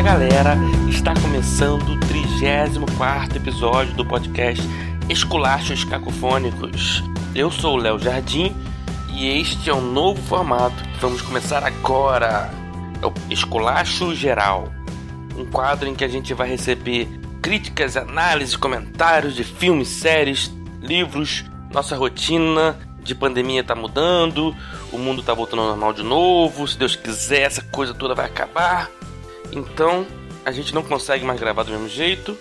Fala galera, está começando o 34 episódio do podcast Esculachos Cacofônicos. Eu sou o Léo Jardim e este é um novo formato que vamos começar agora. É o Esculacho Geral, um quadro em que a gente vai receber críticas, análises, comentários de filmes, séries, livros, nossa rotina de pandemia tá mudando, o mundo tá voltando ao normal de novo, se Deus quiser, essa coisa toda vai acabar. Então, a gente não consegue mais gravar do mesmo jeito.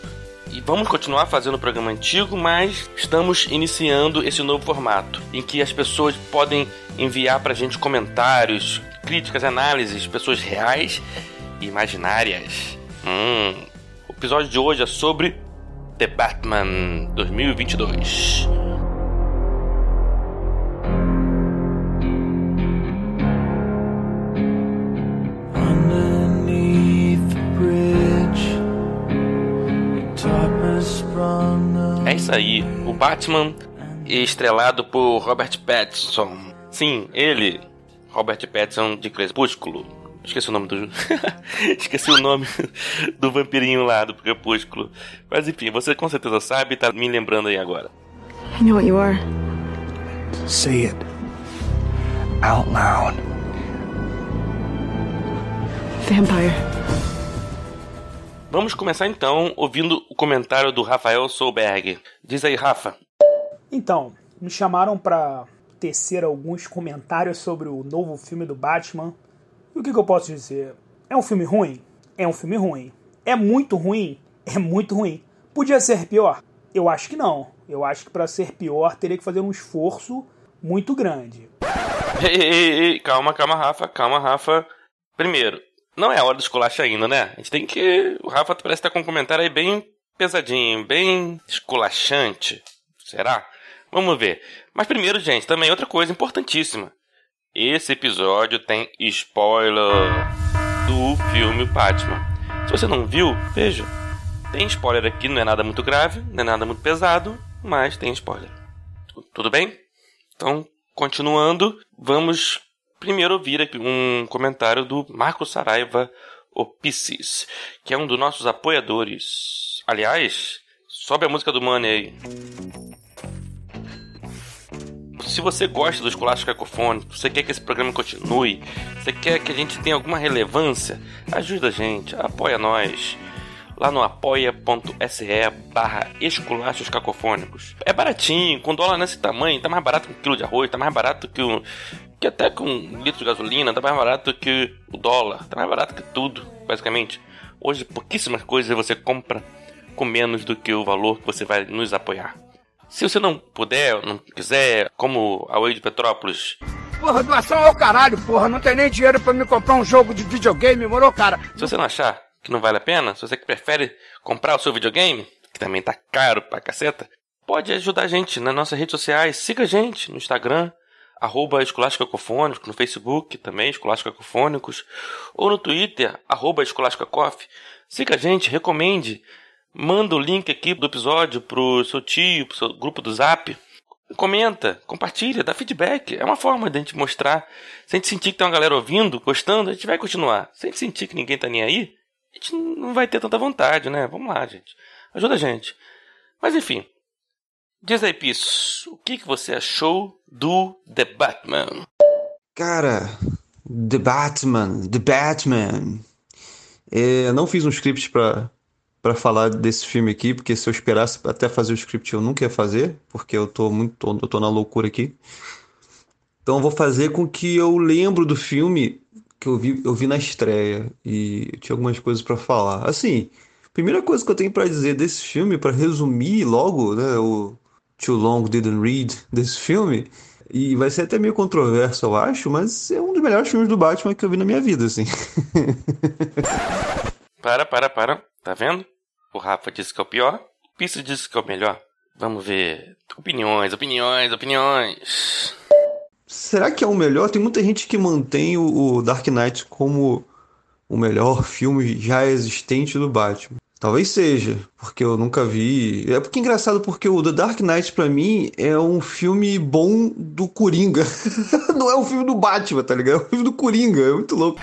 E vamos continuar fazendo o programa antigo, mas estamos iniciando esse novo formato, em que as pessoas podem enviar pra gente comentários, críticas, análises, pessoas reais e imaginárias. Hum. O episódio de hoje é sobre The Batman 2022. Isso aí, o Batman estrelado por Robert Pattinson. Sim, ele, Robert Pattinson de Crepúsculo. Esqueci o nome do. Esqueci o nome do vampirinho lá do Crepúsculo. Mas enfim, você com certeza sabe e tá me lembrando aí agora. I know what you are. Say it out loud. Vampire. Vamos começar então ouvindo o comentário do Rafael Solberg. Diz aí, Rafa. Então, me chamaram para tecer alguns comentários sobre o novo filme do Batman. E o que, que eu posso dizer? É um filme ruim? É um filme ruim. É muito ruim? É muito ruim. Podia ser pior? Eu acho que não. Eu acho que para ser pior teria que fazer um esforço muito grande. Ei, ei, ei, calma, calma, Rafa, calma, Rafa. Primeiro, não é a hora do esculacho ainda, né? A gente tem que. O Rafa parece estar com um comentário aí bem pesadinho, bem esculachante. Será? Vamos ver. Mas primeiro, gente, também outra coisa importantíssima. Esse episódio tem spoiler do filme Batman. Se você não viu, veja. Tem spoiler aqui, não é nada muito grave, não é nada muito pesado, mas tem spoiler. Tudo bem? Então, continuando, vamos primeiro ouvir um comentário do Marco Saraiva Opices, que é um dos nossos apoiadores. Aliás, sobe a música do Money aí. Se você gosta do Esculacho Cacofônico, você quer que esse programa continue, você quer que a gente tenha alguma relevância, ajuda a gente, apoia nós lá no apoia.se barra esculachos cacofônicos. É baratinho, com dólar nesse tamanho, tá mais barato que um quilo de arroz, tá mais barato que um. que até com um litro de gasolina, tá mais barato que o dólar, tá mais barato que tudo, basicamente. Hoje pouquíssimas coisas você compra com menos do que o valor que você vai nos apoiar. Se você não puder, não quiser, como a Oi de Petrópolis, Porra, doação ao caralho, porra. Não tem nem dinheiro pra me comprar um jogo de videogame, morou, cara? Se você não achar que não vale a pena, se você que prefere comprar o seu videogame, que também tá caro pra caceta, pode ajudar a gente nas nossas redes sociais. Siga a gente no Instagram, arroba Escolásticos Cacofônicos, no Facebook também, Escolásticos Cacofônicos, ou no Twitter, arroba Escolásticacoff. Siga a gente, recomende, manda o link aqui do episódio pro seu tio, pro seu grupo do Zap. Comenta, compartilha, dá feedback. É uma forma de a gente mostrar. Se a gente sentir que tem uma galera ouvindo, gostando, a gente vai continuar. Se a gente sentir que ninguém tá nem aí, a gente não vai ter tanta vontade, né? Vamos lá, gente. Ajuda a gente. Mas enfim. Diz aí, Pisso, o que, que você achou do The Batman? Cara, The Batman, The Batman. É, não fiz um script pra, pra falar desse filme aqui, porque se eu esperasse até fazer o script eu nunca ia fazer, porque eu tô muito, eu tô na loucura aqui. Então vou fazer com que eu lembro do filme que eu vi, eu vi na estreia e tinha algumas coisas pra falar. Assim, primeira coisa que eu tenho pra dizer desse filme, pra resumir logo, né, o Too Long Didn't Read desse filme, e vai ser até meio controverso, eu acho, mas é um dos melhores filmes do Batman que eu vi na minha vida, assim. Para, para, para. Tá vendo? O Rafa disse que é o pior, o Pisso disse que é o melhor. Vamos ver. Opiniões, opiniões, opiniões. Será que é o melhor? Tem muita gente que mantém o, o Dark Knight como o melhor filme já existente do Batman. Talvez seja, porque eu nunca vi. É porque é engraçado, porque o The Dark Knight pra mim é um filme bom do Coringa. Não é um filme do Batman, tá ligado? É um filme do Coringa, é muito louco.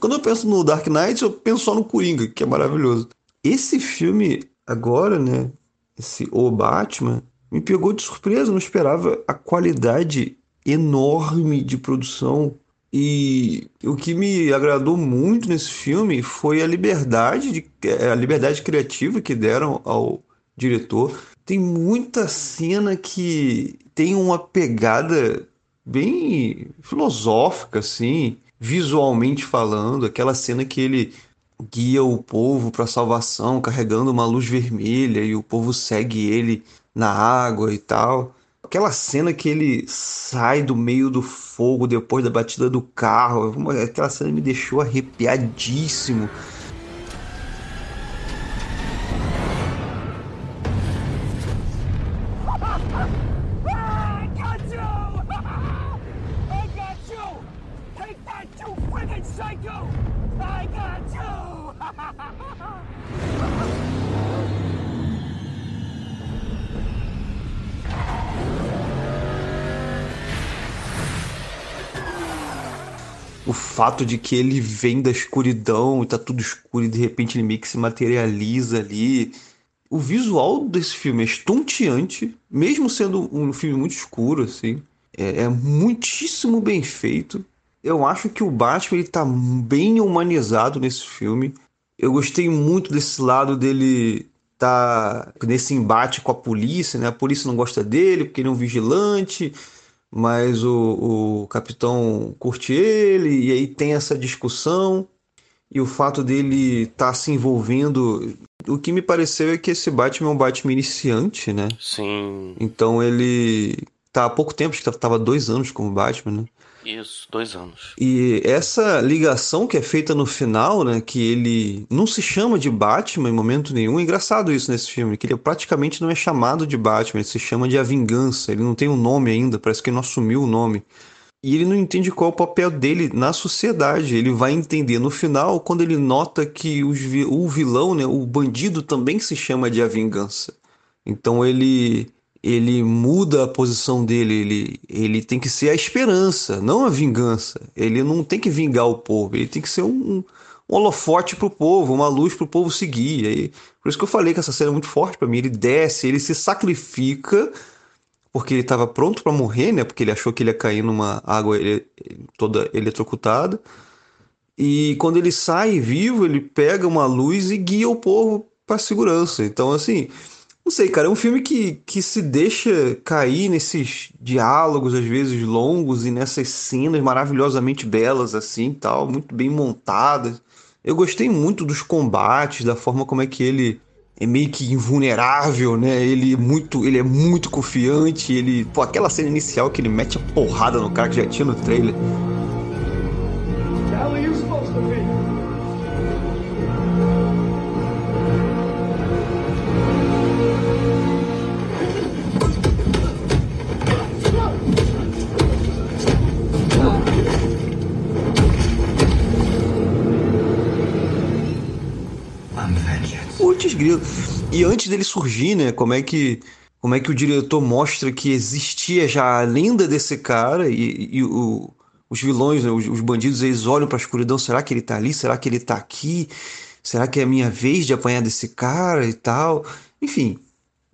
Quando eu penso no Dark Knight, eu penso só no Coringa, que é maravilhoso. Esse filme agora, né? Esse O Batman me pegou de surpresa, não esperava a qualidade enorme de produção. E o que me agradou muito nesse filme foi a liberdade, de, é, a liberdade criativa que deram ao diretor. Tem muita cena que tem uma pegada bem filosófica, assim, visualmente falando. Aquela cena que ele guia o povo para a salvação, carregando uma luz vermelha e o povo segue ele na água e tal. Aquela cena que ele sai do meio do fogo depois da batida do carro, aquela cena me deixou arrepiadíssimo. O fato de que ele vem da escuridão e tá tudo escuro e de repente ele meio que se materializa ali. O visual desse filme é estonteante, mesmo sendo um filme muito escuro, assim. É, é muitíssimo bem feito. Eu acho que o Batman ele tá bem humanizado nesse filme. Eu gostei muito desse lado dele tá nesse embate com a polícia, né? A polícia não gosta dele porque ele é um vigilante mas o, o capitão curte ele, e aí tem essa discussão, e o fato dele estar tá se envolvendo. O que me pareceu é que esse Batman é um Batman iniciante, né? Sim. Então ele tá há pouco tempo, acho que tava dois anos como Batman, né? Isso, dois anos. E essa ligação que é feita no final, né? Que ele não se chama de Batman em momento nenhum. É engraçado isso nesse filme, que ele praticamente não é chamado de Batman, ele se chama de A Vingança. Ele não tem um nome ainda, parece que ele não assumiu o nome. E ele não entende qual é o papel dele na sociedade. Ele vai entender no final quando ele nota que o vilão, né, o bandido também se chama de A Vingança. Então ele ele muda a posição dele, ele, ele tem que ser a esperança, não a vingança. Ele não tem que vingar o povo, ele tem que ser um, um, holofote para o povo, uma luz para o povo seguir. E, por isso que eu falei que essa cena é muito forte para mim. Ele desce, ele se sacrifica porque ele estava pronto para morrer, né? Porque ele achou que ele ia cair numa água toda eletrocutada. E quando ele sai vivo, ele pega uma luz e guia o povo para segurança. Então, assim, não sei, cara, é um filme que, que se deixa cair nesses diálogos, às vezes longos, e nessas cenas maravilhosamente belas, assim, tal, muito bem montadas. Eu gostei muito dos combates, da forma como é que ele é meio que invulnerável, né? Ele é muito, ele é muito confiante, ele, pô, aquela cena inicial que ele mete a porrada no cara que já tinha no trailer. E antes dele surgir, né? Como é que como é que o diretor mostra que existia já a lenda desse cara e, e o, os vilões, né, os, os, bandidos, eles olham para a escuridão. Será que ele tá ali? Será que ele tá aqui? Será que é a minha vez de apanhar desse cara e tal? Enfim,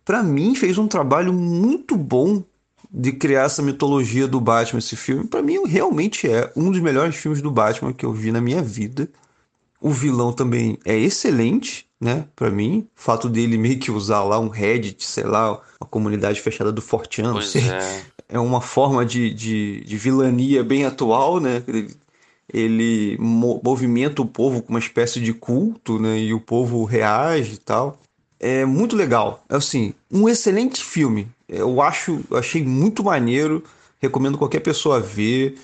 para mim fez um trabalho muito bom de criar essa mitologia do Batman esse filme. Para mim realmente é um dos melhores filmes do Batman que eu vi na minha vida. O vilão também é excelente né, para mim. O fato dele meio que usar lá um Reddit, sei lá, uma comunidade fechada do Fortean, pois é. é uma forma de, de, de, vilania bem atual, né? Ele, ele movimenta o povo com uma espécie de culto, né? E o povo reage e tal. É muito legal. É assim, um excelente filme. Eu acho, achei muito maneiro. Recomendo qualquer pessoa ver.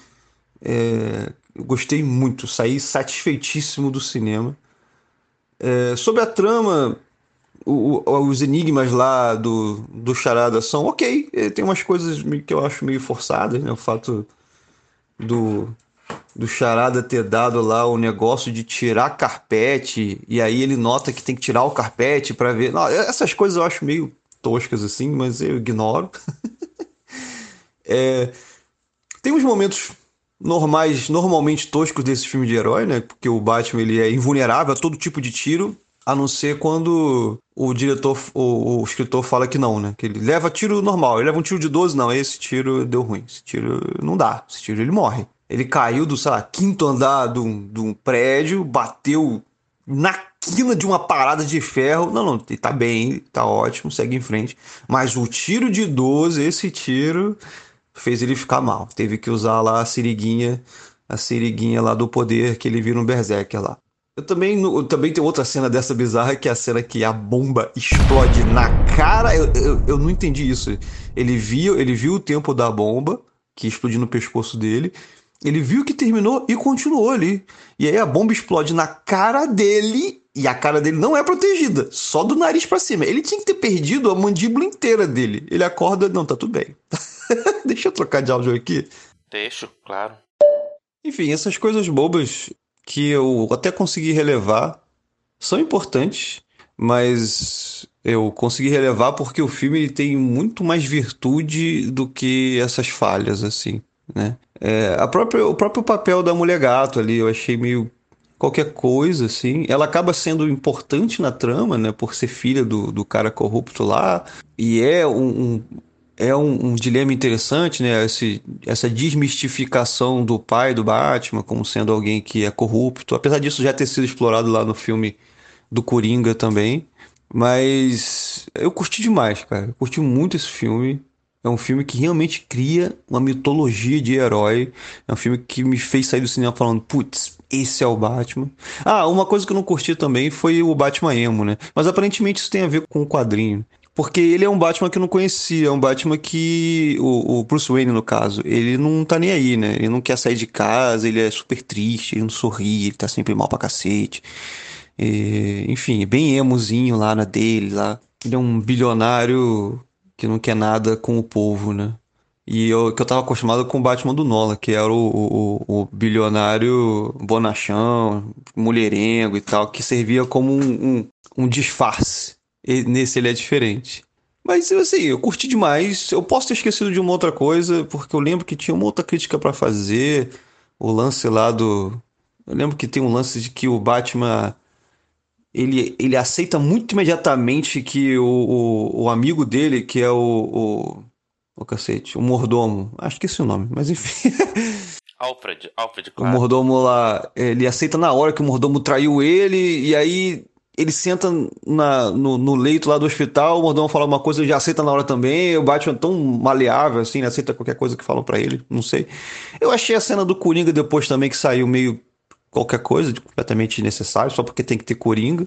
É, gostei muito, saí satisfeitíssimo do cinema. É, sobre a trama, o, o, os enigmas lá do, do Charada são ok. É, tem umas coisas que eu acho meio forçadas, né? O fato do, do Charada ter dado lá o negócio de tirar carpete, e aí ele nota que tem que tirar o carpete para ver. Não, essas coisas eu acho meio toscas assim, mas eu ignoro. é, tem uns momentos normais, normalmente toscos desse filme de herói, né? Porque o Batman ele é invulnerável a todo tipo de tiro, a não ser quando o diretor, o, o, escritor fala que não, né? Que ele leva tiro normal, ele leva um tiro de 12, não, esse tiro deu ruim, esse tiro não dá, esse tiro ele morre. Ele caiu do, sei lá, quinto andar de um, de um prédio, bateu na quina de uma parada de ferro. Não, não, tá bem, tá ótimo, segue em frente. Mas o tiro de 12, esse tiro fez ele ficar mal. Teve que usar lá a siriguinha, a siriguinha lá do poder que ele viu no Berserker lá. Eu também, eu também tem outra cena dessa bizarra que é a cena que a bomba explode na cara. Eu, eu, eu não entendi isso. Ele viu, ele viu o tempo da bomba que explodiu no pescoço dele. Ele viu que terminou e continuou ali. E aí a bomba explode na cara dele e a cara dele não é protegida, só do nariz para cima. Ele tinha que ter perdido a mandíbula inteira dele. Ele acorda, não, tá tudo bem. Deixa eu trocar de áudio aqui. Deixo, claro. Enfim, essas coisas bobas que eu até consegui relevar são importantes, mas eu consegui relevar porque o filme tem muito mais virtude do que essas falhas, assim, né? É, a própria, o próprio papel da mulher gato ali, eu achei meio qualquer coisa, assim. Ela acaba sendo importante na trama, né? Por ser filha do, do cara corrupto lá. E é um, um é um, um, dilema interessante, né? Esse, essa desmistificação do pai do Batman como sendo alguém que é corrupto. Apesar disso já ter sido explorado lá no filme do Coringa também. Mas eu curti demais, cara. Eu curti muito esse filme. É um filme que realmente cria uma mitologia de herói. É um filme que me fez sair do cinema falando, putz, esse é o Batman. Ah, uma coisa que eu não curti também foi o Batman emo, né? Mas aparentemente isso tem a ver com o quadrinho. Porque ele é um Batman que eu não conhecia, é um Batman que. O, o, Bruce Wayne, no caso, ele não tá nem aí, né? Ele não quer sair de casa, ele é super triste, ele não sorri, ele tá sempre mal pra cacete. E, enfim, bem emozinho lá na dele, lá. Ele é um bilionário que não quer nada com o povo, né? E eu, que eu tava acostumado com o Batman do Nolan, que era o, o, o bilionário bonachão, mulherengo e tal, que servia como um, um, um disfarce nesse ele é diferente. Mas assim, eu curti demais. Eu posso ter esquecido de uma outra coisa, porque eu lembro que tinha uma outra crítica para fazer. O lance lá do. Eu lembro que tem um lance de que o Batman. Ele, ele aceita muito imediatamente que o, o, o amigo dele, que é o, o. O cacete, o mordomo. Acho que esse é o nome, mas enfim. Alfred, Alfred, claro. O mordomo lá, ele aceita na hora que o mordomo traiu ele, e aí ele senta na, no, no, leito lá do hospital, o mordomo fala uma coisa, ele já aceita na hora também. O Batman é tão maleável, assim, né? aceita qualquer coisa que falam para ele, não sei. Eu achei a cena do Coringa depois também que saiu meio qualquer coisa, completamente necessário, só porque tem que ter Coringa.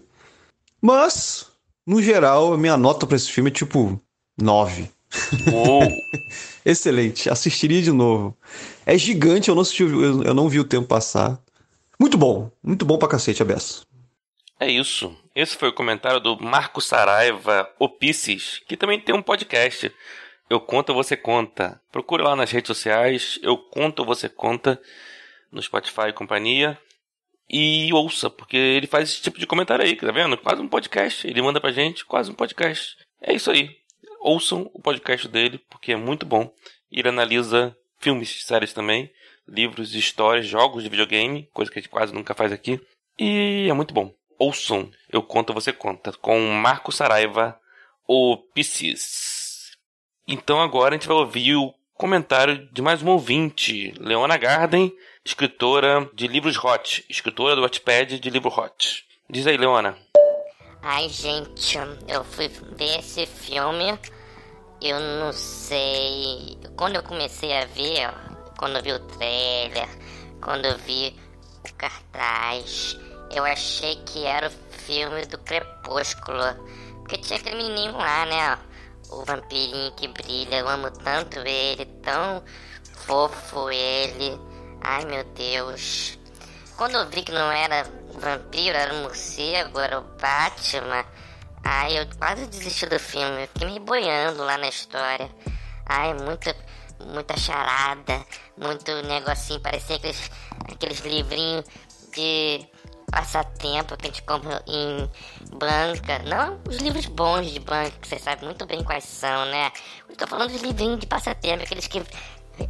Mas, no geral, a minha nota para esse filme é tipo 9. Excelente, assistiria de novo. É gigante, eu não, assisti, eu não vi o tempo passar. Muito bom, muito bom pra cacete a beça. É isso. Esse foi o comentário do Marco Saraiva Opices, que também tem um podcast. Eu conto, você conta. Procure lá nas redes sociais. Eu conto, você conta. No Spotify e companhia. E ouça, porque ele faz esse tipo de comentário aí, tá vendo? Quase um podcast. Ele manda pra gente, quase um podcast. É isso aí. Ouçam o podcast dele, porque é muito bom. Ele analisa filmes, séries também, livros, histórias, jogos de videogame, coisa que a gente quase nunca faz aqui. E é muito bom ouçam Eu Conto, Você Conta, com Marco Saraiva, o Piscis. Então agora a gente vai ouvir o comentário de mais um ouvinte, Leona Garden, escritora de livros hot, escritora do Wattpad de livro hot. Diz aí, Leona. Ai, gente, eu fui ver esse filme, eu não sei... Quando eu comecei a ver, quando eu vi o trailer, quando eu vi o cartaz eu achei que era o filme do Crepúsculo. Porque tinha aquele menino lá, né? O vampirinho que brilha. Eu amo tanto ele, tão fofo ele. Ai meu Deus. Quando eu vi que não era vampiro, era morcego, era o Batman. Ai, eu quase desisti do filme. Eu fiquei me boiando lá na história. Ai, muita, muita charada, muito negocinho. Parecia aqueles, aqueles livrinhos de passatempo que a gente compra em banca. Não os livros bons de banca, que você sabe muito bem quais são, né? Eu tô falando dos livrinhos de passatempo, aqueles que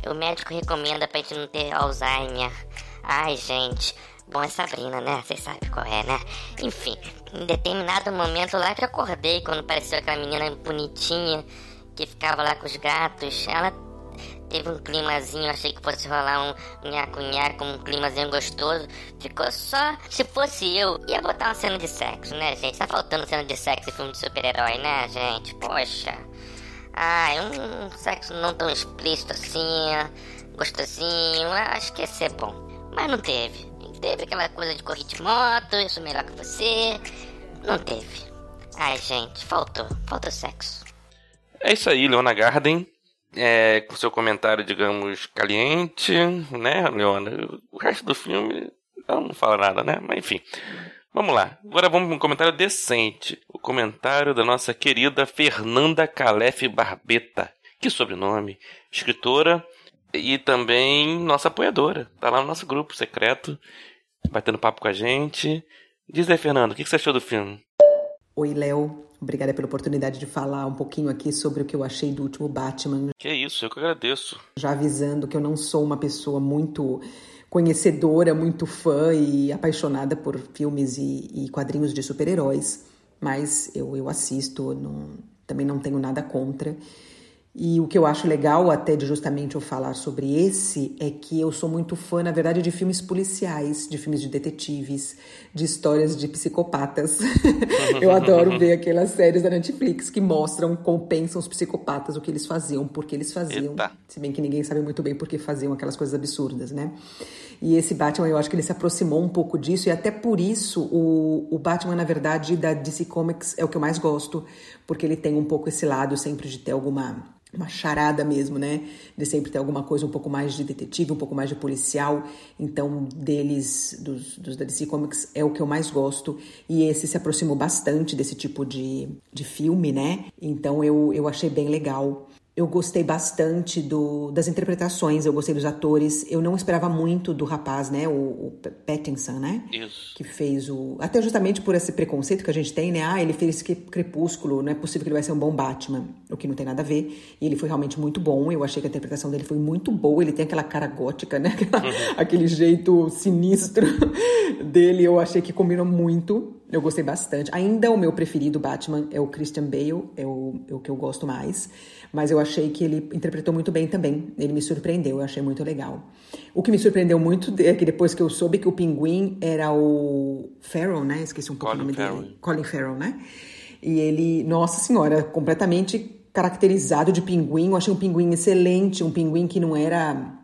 O médico recomenda pra gente não ter Alzheimer. Ai, gente. Bom, é Sabrina, né? Vocês sabem qual é, né? Enfim, em determinado momento lá que eu acordei, quando apareceu aquela menina bonitinha que ficava lá com os gatos, ela teve um climazinho, achei que fosse rolar um nhaco-nhaco, um climazinho gostoso. Ficou só. Se fosse eu, ia botar uma cena de sexo, né, gente? Tá faltando cena de sexo em filme de super-herói, né, gente? Poxa. Ah, um sexo não tão explícito assim, gostosinho, acho que ia ser bom. Mas não teve. Teve aquela coisa de correr de moto, sou melhor que você. Não teve. Ai, gente, faltou. Faltou sexo. É isso aí, Leona Garden. É, com seu comentário, digamos, caliente, né, Leona? O resto do filme não fala nada, né? Mas enfim. Vamos lá. Agora vamos para um comentário decente. O comentário da nossa querida Fernanda Calef Barbeta. Que sobrenome. Escritora e também nossa apoiadora. Tá lá no nosso grupo secreto, batendo papo com a gente. Diz aí, Fernando, o que você achou do filme? Oi, Léo. Obrigada pela oportunidade de falar um pouquinho aqui sobre o que eu achei do último Batman. Que isso, eu que agradeço. Já avisando que eu não sou uma pessoa muito conhecedora, muito fã e apaixonada por filmes e, e quadrinhos de super-heróis, mas eu, eu assisto, não, também não tenho nada contra. E o que eu acho legal até de justamente eu falar sobre esse é que eu sou muito fã, na verdade, de filmes policiais, de filmes de detetives, de histórias de psicopatas. eu adoro ver aquelas séries da Netflix que mostram como pensam os psicopatas, o que eles faziam, por que eles faziam. Eita. Se bem que ninguém sabe muito bem por que faziam aquelas coisas absurdas, né? E esse Batman, eu acho que ele se aproximou um pouco disso, e até por isso o, o Batman, na verdade, da DC Comics é o que eu mais gosto, porque ele tem um pouco esse lado sempre de ter alguma uma charada mesmo, né? De sempre ter alguma coisa um pouco mais de detetive, um pouco mais de policial. Então, deles, dos, dos da DC Comics, é o que eu mais gosto. E esse se aproximou bastante desse tipo de, de filme, né? Então, eu, eu achei bem legal. Eu gostei bastante do, das interpretações, eu gostei dos atores. Eu não esperava muito do rapaz, né? O, o Pattinson, né? Isso. Que fez o. Até justamente por esse preconceito que a gente tem, né? Ah, ele fez Crepúsculo, não é possível que ele vai ser um bom Batman. O que não tem nada a ver. E ele foi realmente muito bom. Eu achei que a interpretação dele foi muito boa. Ele tem aquela cara gótica, né? Aquela, uhum. Aquele jeito sinistro dele. Eu achei que combinou muito. Eu gostei bastante. Ainda o meu preferido Batman é o Christian Bale, é o, é o que eu gosto mais. Mas eu achei que ele interpretou muito bem também. Ele me surpreendeu, eu achei muito legal. O que me surpreendeu muito é que depois que eu soube que o pinguim era o Farrell, né? Esqueci um pouco Colin o nome Farrell. dele. Colin Farrell, né? E ele, nossa senhora, completamente caracterizado de pinguim. Eu achei um pinguim excelente, um pinguim que não era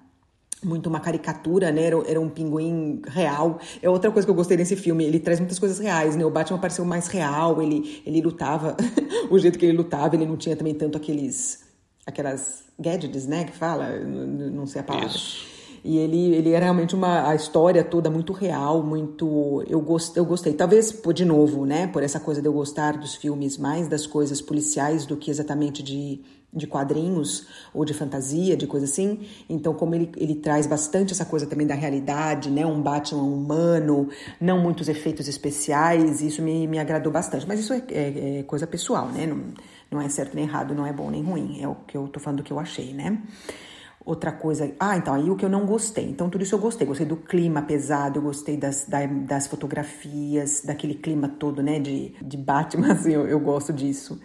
muito uma caricatura, né? Era, era, um pinguim real. É outra coisa que eu gostei desse filme. Ele traz muitas coisas reais, né? O Batman pareceu mais real. Ele, ele lutava o jeito que ele lutava. Ele não tinha também tanto aqueles aquelas gadgets, né? Que fala, não sei a palavra. Isso. E ele, ele era realmente uma a história toda muito real, muito eu gost, eu gostei. Talvez de novo, né, por essa coisa de eu gostar dos filmes mais das coisas policiais do que exatamente de de quadrinhos ou de fantasia, de coisa assim. Então, como ele, ele traz bastante essa coisa também da realidade, né? Um Batman humano, não muitos efeitos especiais, isso me, me agradou bastante. Mas isso é, é, é, coisa pessoal, né? Não, não é certo nem errado, não é bom nem ruim. É o que eu tô falando do que eu achei, né? Outra coisa. Ah, então, aí o que eu não gostei. Então, tudo isso eu gostei. Gostei do clima pesado, eu gostei das, das fotografias, daquele clima todo, né? De, de Batman, assim, eu, eu gosto disso.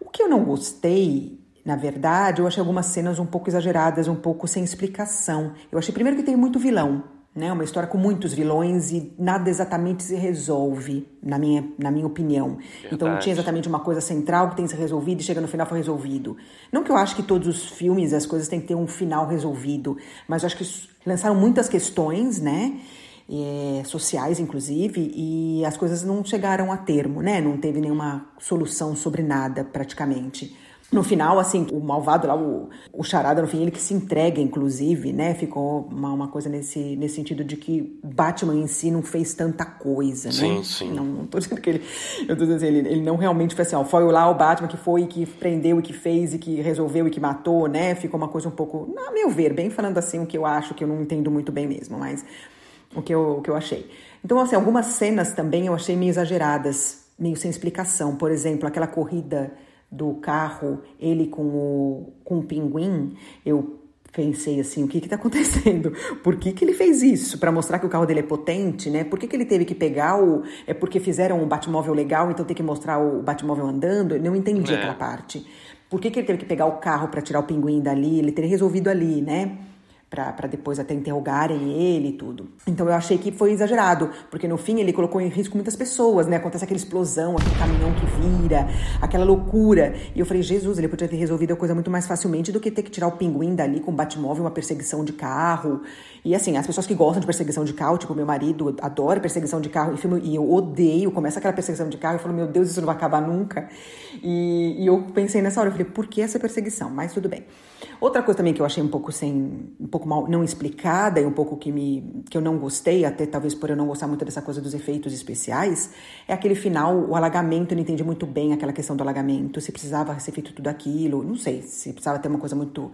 O que eu não gostei na verdade, eu achei algumas cenas um pouco exageradas, um pouco sem explicação. Eu achei primeiro que tem muito vilão, né? Uma história com muitos vilões e nada exatamente se resolve, na minha, na minha opinião. Verdade. Então não tinha exatamente uma coisa central que tem que ser resolvida e chega no final foi resolvido. Não que eu acho que todos os filmes, as coisas têm que ter um final resolvido, mas eu acho que lançaram muitas questões, né? É, sociais, inclusive, e as coisas não chegaram a termo, né? Não teve nenhuma solução sobre nada, praticamente. No final, assim, o malvado lá, o, o charada, no fim, ele que se entrega, inclusive, né? Ficou uma, uma coisa nesse, nesse sentido de que Batman em si não fez tanta coisa, sim, né? Sim, sim. Não, não tô dizendo que ele. Eu tô dizendo assim, ele, ele não realmente foi assim, ó, foi lá o Batman que foi, que prendeu e que fez e que resolveu e que matou, né? Ficou uma coisa um pouco, a meu ver, bem falando assim, o que eu acho, que eu não entendo muito bem mesmo, mas o que eu, o que eu achei. Então, assim, algumas cenas também eu achei meio exageradas, meio sem explicação. Por exemplo, aquela corrida do carro, ele com o, com o pinguim, eu pensei assim, o que que tá acontecendo? Por que que ele fez isso? Para mostrar que o carro dele é potente, né? Por que que ele teve que pegar o... É porque fizeram um Batmóvel legal, então tem que mostrar o Batmóvel andando? Eu não entendi É. aquela parte. Por que que ele teve que pegar o carro para tirar o pinguim dali? Ele teria resolvido ali, né? Para depois até interrogarem ele e tudo. Então eu achei que foi exagerado, porque no fim ele colocou em risco muitas pessoas, né? Acontece aquela explosão, aquele caminhão que vira, aquela loucura. E eu falei, Jesus, ele podia ter resolvido a coisa muito mais facilmente do que ter que tirar o pinguim dali com o Batmóvel, uma perseguição de carro. E assim, as pessoas que gostam de perseguição de carro, tipo meu marido adora perseguição de carro, e, filme, e eu odeio, começa aquela perseguição de carro, eu falo, meu Deus, isso não vai acabar nunca. E, e eu pensei nessa hora, eu falei, por que essa perseguição? Mas tudo bem. Outra coisa também que eu achei um pouco sem, um pouco mal não explicada e um pouco que me que eu não gostei, até talvez por eu não gostar muito dessa coisa dos efeitos especiais, é aquele final, o alagamento, eu não entendi muito bem aquela questão do alagamento, se precisava ser feito tudo aquilo, não sei, se precisava ter uma coisa muito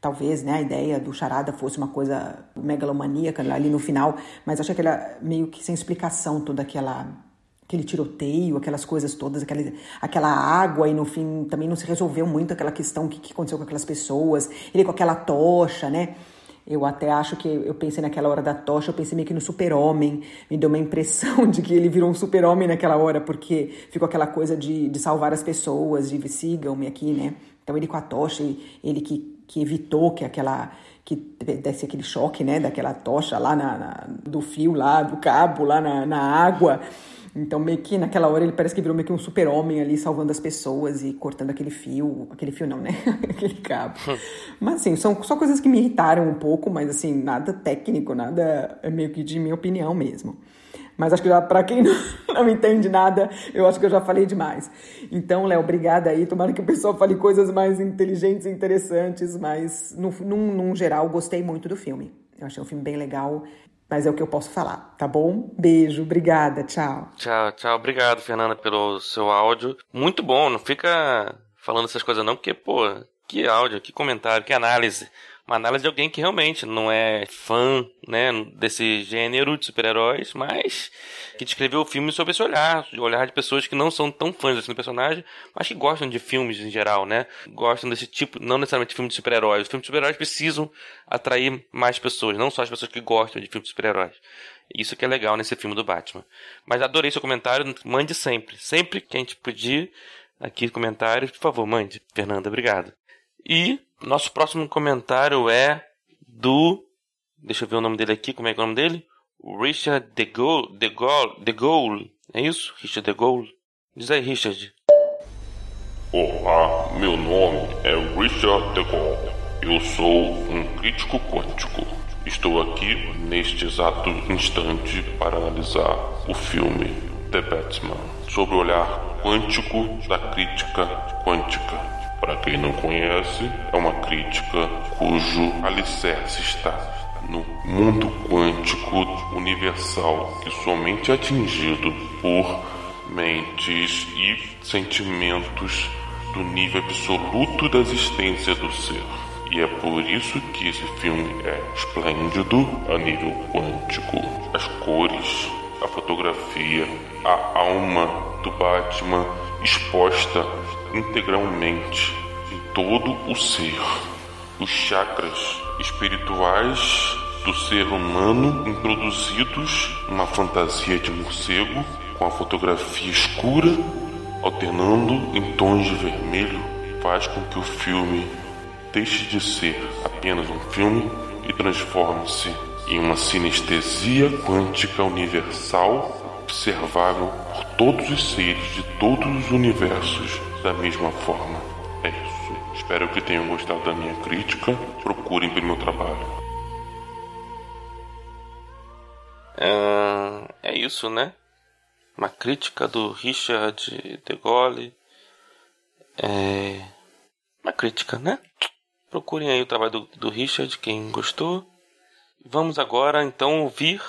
talvez, né, a ideia do charada fosse uma coisa megalomaníaca ali no final, mas achei que era meio que sem explicação toda aquela aquele tiroteio, aquelas coisas todas, aquela, aquela água, e no fim também não se resolveu muito aquela questão, que, que aconteceu com aquelas pessoas, ele com aquela tocha, né? Eu até acho que eu pensei naquela hora da tocha, eu pensei meio que no super-homem. Me deu uma impressão de que ele virou um super-homem naquela hora, porque ficou aquela coisa de, de salvar as pessoas, de sigam-me aqui, né? Então ele com a tocha, ele que, que evitou que aquela que desse aquele choque, né, daquela tocha lá na, na do fio lá, do cabo lá na, na água. Então, meio que naquela hora ele parece que virou meio que um super-homem ali, salvando as pessoas e cortando aquele fio. Aquele fio não, né? aquele cabo. mas, assim, são só coisas que me irritaram um pouco, mas, assim, nada técnico, nada. É meio que de minha opinião mesmo. Mas acho que já, pra quem não, não entende nada, eu acho que eu já falei demais. Então, Léo, obrigada aí. Tomara que o pessoal fale coisas mais inteligentes e interessantes, mas, no, num, num geral, gostei muito do filme. Eu achei um filme bem legal. Mas é o que eu posso falar, tá bom? Beijo, obrigada, tchau. Tchau, tchau. Obrigado, Fernanda, pelo seu áudio. Muito bom, não fica falando essas coisas não, porque, pô, que áudio, que comentário, que análise. Uma análise de alguém que realmente não é fã, né, desse gênero de super-heróis, mas que descreveu o filme sob esse olhar, o olhar de pessoas que não são tão fãs do personagem, mas que gostam de filmes em geral, né? Gostam desse tipo, não necessariamente de filmes de super-heróis. Os filmes de super-heróis precisam atrair mais pessoas, não só as pessoas que gostam de filmes de super-heróis. Isso que é legal nesse filme do Batman. Mas adorei seu comentário, mande sempre. Sempre que a gente pedir aqui comentários, por favor, mande. Fernanda, obrigado. E nosso próximo comentário é do. Deixa eu ver o nome dele aqui, como é que é o nome dele? Richard De Gaulle. De Gaulle. De Gaulle. É isso? Richard De Gaulle? Diz aí, Richard. Olá, meu nome é Richard De Gaulle. Eu sou um crítico quântico. Estou aqui neste exato instante para analisar o filme The Batman sob o olhar quântico da crítica quântica. Para quem não conhece, é uma crítica cujo alicerce está no mundo quântico universal que somente é atingido por mentes e sentimentos do nível absoluto da existência do ser. E é por isso que esse filme é esplêndido a nível quântico. As cores, a fotografia, a alma do Batman exposta integralmente em todo o ser. Os chakras espirituais do ser humano introduzidos numa fantasia de morcego com a fotografia escura alternando em tons de vermelho faz com que o filme deixe de ser apenas um filme e transforme-se em uma sinestesia quântica universal observável por todos os seres de todos os universos da mesma forma. É isso. Espero que tenham gostado da minha crítica. Procurem pelo meu trabalho. É, é isso, né? Uma crítica do Richard De Gaulle. É. Uma crítica, né? Procurem aí o trabalho do, do Richard, quem gostou. Vamos agora então ouvir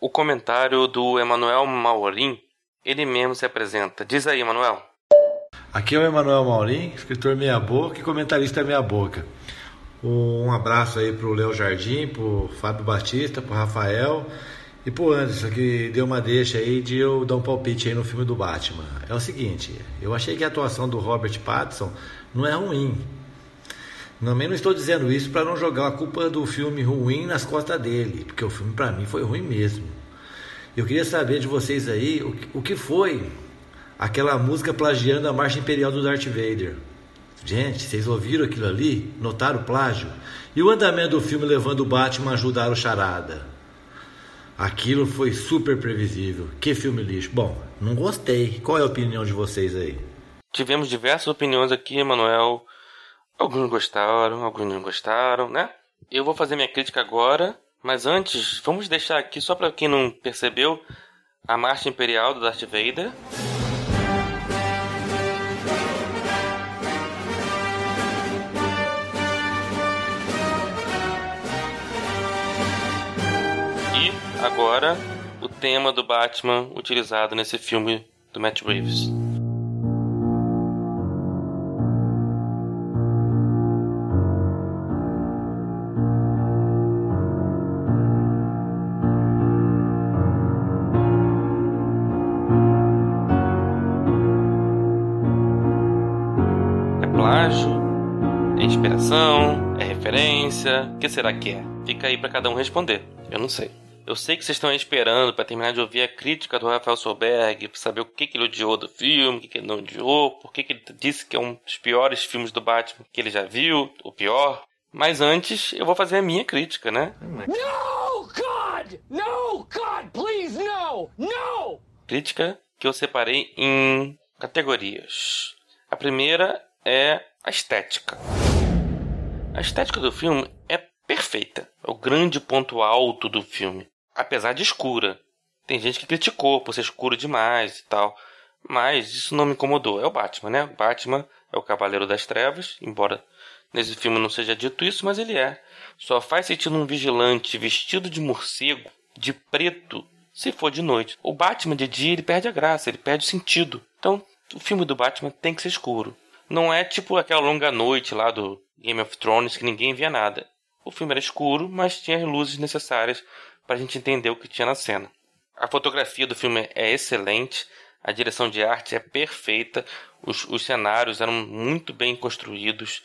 o comentário do Emanuel Maurim. Ele mesmo se apresenta. Diz aí, Emanuel. Aqui é o Emanuel Maurim, escritor meia boca e comentarista meia boca. Um abraço aí pro Léo Jardim, pro Fábio Batista, pro Rafael e pro Anderson, que deu uma deixa aí de eu dar um palpite aí no filme do Batman. É o seguinte, eu achei que a atuação do Robert Pattinson não é ruim. Também não estou dizendo isso para não jogar a culpa do filme ruim nas costas dele, porque o filme para mim foi ruim mesmo. Eu queria saber de vocês aí o o que foi aquela música plagiando a marcha imperial do Darth Vader. Gente, vocês ouviram aquilo ali? Notaram o plágio? E o andamento do filme levando o Batman a ajudar o Charada? Aquilo foi super previsível. Que filme lixo. Bom, não gostei. Qual é a opinião de vocês aí? Tivemos diversas opiniões aqui, Manuel. Alguns gostaram, alguns não gostaram, né? Eu vou fazer minha crítica agora, mas antes, vamos deixar aqui, só para quem não percebeu, a marcha imperial do Darth Vader. Agora, o tema do Batman utilizado nesse filme do Matt Reeves. inspiração? É referência? O que será que é? Fica aí para cada um responder. Eu não sei. Eu sei que vocês estão esperando para terminar de ouvir a crítica do Rafael Solberg, para saber o que, que ele odiou do filme, o que, que ele não odiou, por que, que ele disse que é um dos piores filmes do Batman que ele já viu, o pior. Mas antes, eu vou fazer a minha crítica, né? No, God! No, God, please, no! No! Crítica que eu separei em categorias. A primeira é a estética. A estética do filme é perfeita. É o grande ponto alto do filme. Apesar de escura. Tem gente que criticou por ser escuro demais e tal. Mas isso não me incomodou. É o Batman, né? Batman é o Cavaleiro das Trevas, embora nesse filme não seja dito isso, mas ele é. Só faz sentido um vigilante vestido de morcego, de preto, se for de noite. O Batman de dia ele perde a graça, ele perde o sentido. Então, o filme do Batman tem que ser escuro. Não é tipo aquela longa noite lá do Game of Thrones que ninguém via nada. O filme era escuro, mas tinha as luzes necessárias para a gente entender o que tinha na cena. A fotografia do filme é excelente, a direção de arte é perfeita, os, os cenários eram muito bem construídos,